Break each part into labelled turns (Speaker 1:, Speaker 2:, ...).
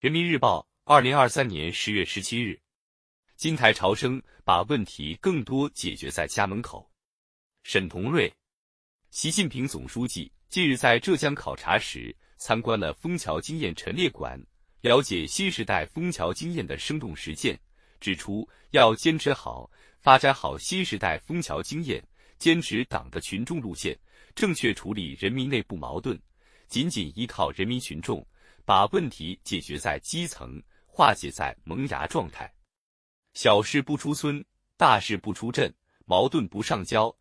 Speaker 1: 人民日报，二零二三年十月十七日，金台潮生把问题更多解决在家门口。沈同瑞，习近平总书记近日在浙江考察时，参观了枫桥经验陈列馆，了解新时代枫桥经验的生动实践，指出要坚持好、发展好新时代枫桥经验，坚持党的群众路线，正确处理人民内部矛盾，紧紧依靠人民群众。把问题解决在基层，化解在萌芽状态。小事不出村，大事不出镇，矛盾不上交，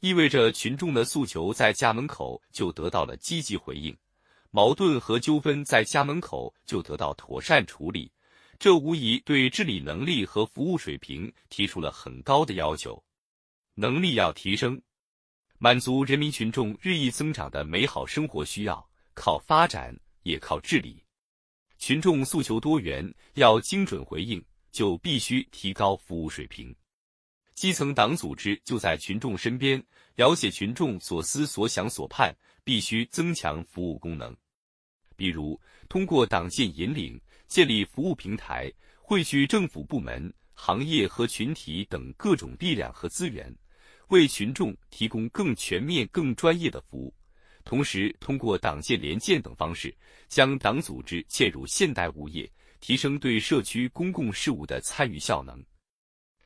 Speaker 1: 意味着群众的诉求在家门口就得到了积极回应，矛盾和纠纷在家门口就得到妥善处理。这无疑对治理能力和服务水平提出了很高的要求。能力要提升，满足人民群众日益增长的美好生活需要，靠发展。也靠治理，群众诉求多元，要精准回应，就必须提高服务水平。基层党组织就在群众身边，了解群众所思所想所盼，必须增强服务功能。比如，通过党建引领，建立服务平台，汇聚政府部门、行业和群体等各种力量和资源，为群众提供更全面、更专业的服务。同时，通过党建联建等方式，将党组织嵌入现代物业，提升对社区公共事务的参与效能。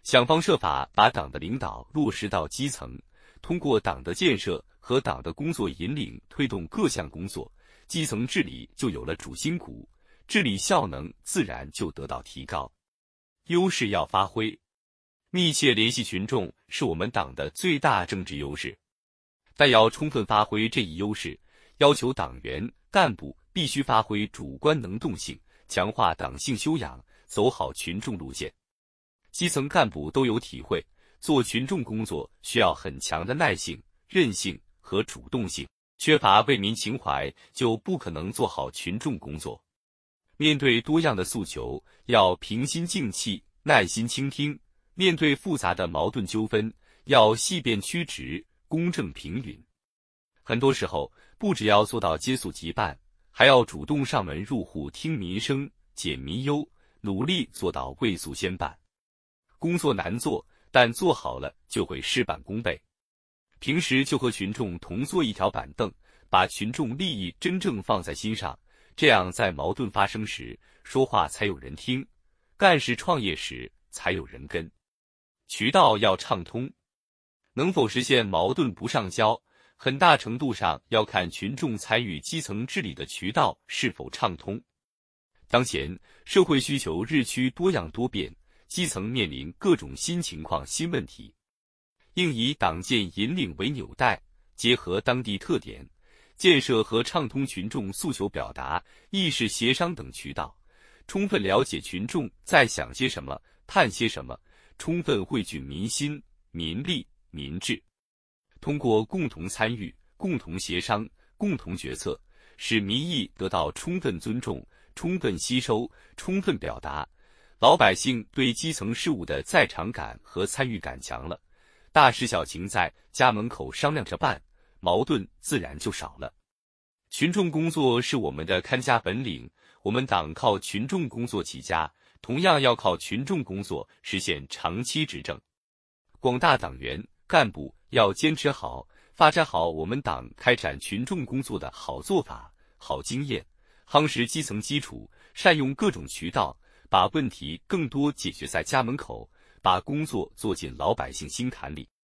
Speaker 1: 想方设法把党的领导落实到基层，通过党的建设和党的工作引领推动各项工作，基层治理就有了主心骨，治理效能自然就得到提高。优势要发挥，密切联系群众是我们党的最大政治优势。但要充分发挥这一优势，要求党员干部必须发挥主观能动性，强化党性修养，走好群众路线。基层干部都有体会，做群众工作需要很强的耐性、韧性和主动性，缺乏为民情怀，就不可能做好群众工作。面对多样的诉求，要平心静气、耐心倾听；面对复杂的矛盾纠纷，要细辨曲直。公正平允，很多时候不只要做到接诉即办，还要主动上门入户听民生、解民忧，努力做到未诉先办。工作难做，但做好了就会事半功倍。平时就和群众同坐一条板凳，把群众利益真正放在心上，这样在矛盾发生时说话才有人听，干事创业时才有人跟。渠道要畅通。能否实现矛盾不上交，很大程度上要看群众参与基层治理的渠道是否畅通。当前社会需求日趋多样多变，基层面临各种新情况、新问题，应以党建引领为纽带，结合当地特点，建设和畅通群众诉求表达、意识协商等渠道，充分了解群众在想些什么、盼些什么，充分汇聚民心、民力。民治，通过共同参与、共同协商、共同决策，使民意得到充分尊重、充分吸收、充分表达，老百姓对基层事务的在场感和参与感强了，大事小情在家门口商量着办，矛盾自然就少了。群众工作是我们的看家本领，我们党靠群众工作起家，同样要靠群众工作实现长期执政。广大党员。干部要坚持好、发展好我们党开展群众工作的好做法、好经验，夯实基层基础，善用各种渠道，把问题更多解决在家门口，把工作做进老百姓心坎里。